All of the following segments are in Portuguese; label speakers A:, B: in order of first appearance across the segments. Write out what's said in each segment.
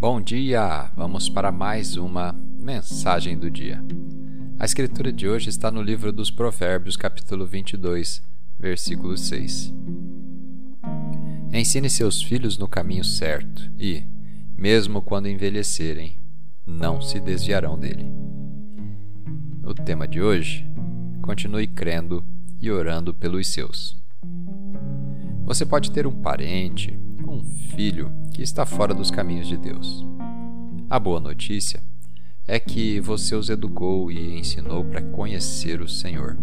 A: Bom dia! Vamos para mais uma mensagem do dia. A escritura de hoje está no livro dos Provérbios, capítulo 22, versículo 6. Ensine seus filhos no caminho certo e, mesmo quando envelhecerem, não se desviarão dele. O tema de hoje: continue crendo e orando pelos seus. Você pode ter um parente, filho que está fora dos caminhos de Deus. A boa notícia é que você os educou e ensinou para conhecer o Senhor.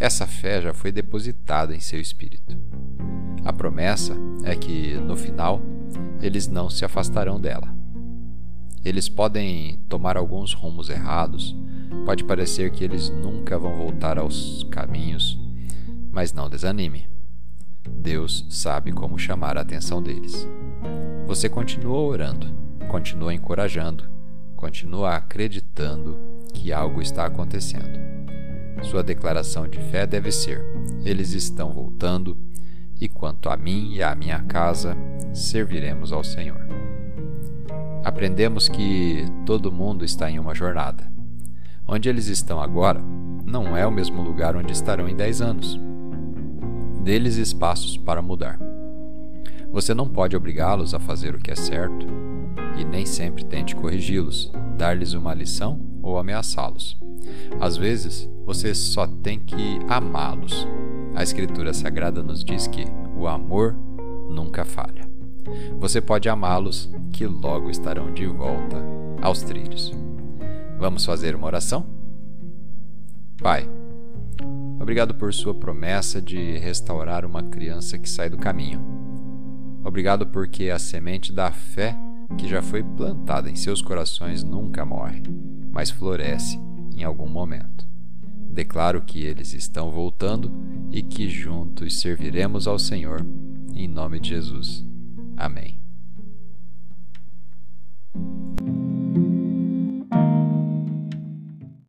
A: Essa fé já foi depositada em seu espírito. A promessa é que, no final, eles não se afastarão dela. Eles podem tomar alguns rumos errados, pode parecer que eles nunca vão voltar aos caminhos, mas não desanime. Deus sabe como chamar a atenção deles. Você continua orando, continua encorajando, continua acreditando que algo está acontecendo. Sua declaração de fé deve ser: Eles estão voltando, e quanto a mim e à minha casa, serviremos ao Senhor. Aprendemos que todo mundo está em uma jornada. Onde eles estão agora não é o mesmo lugar onde estarão em 10 anos dê-lhes espaços para mudar. Você não pode obrigá-los a fazer o que é certo e nem sempre tente corrigi-los, dar-lhes uma lição ou ameaçá-los. Às vezes, você só tem que amá-los. A Escritura Sagrada nos diz que o amor nunca falha. Você pode amá-los, que logo estarão de volta aos trilhos. Vamos fazer uma oração? Pai, Obrigado por sua promessa de restaurar uma criança que sai do caminho. Obrigado porque a semente da fé que já foi plantada em seus corações nunca morre, mas floresce em algum momento. Declaro que eles estão voltando e que juntos serviremos ao Senhor, em nome de Jesus. Amém.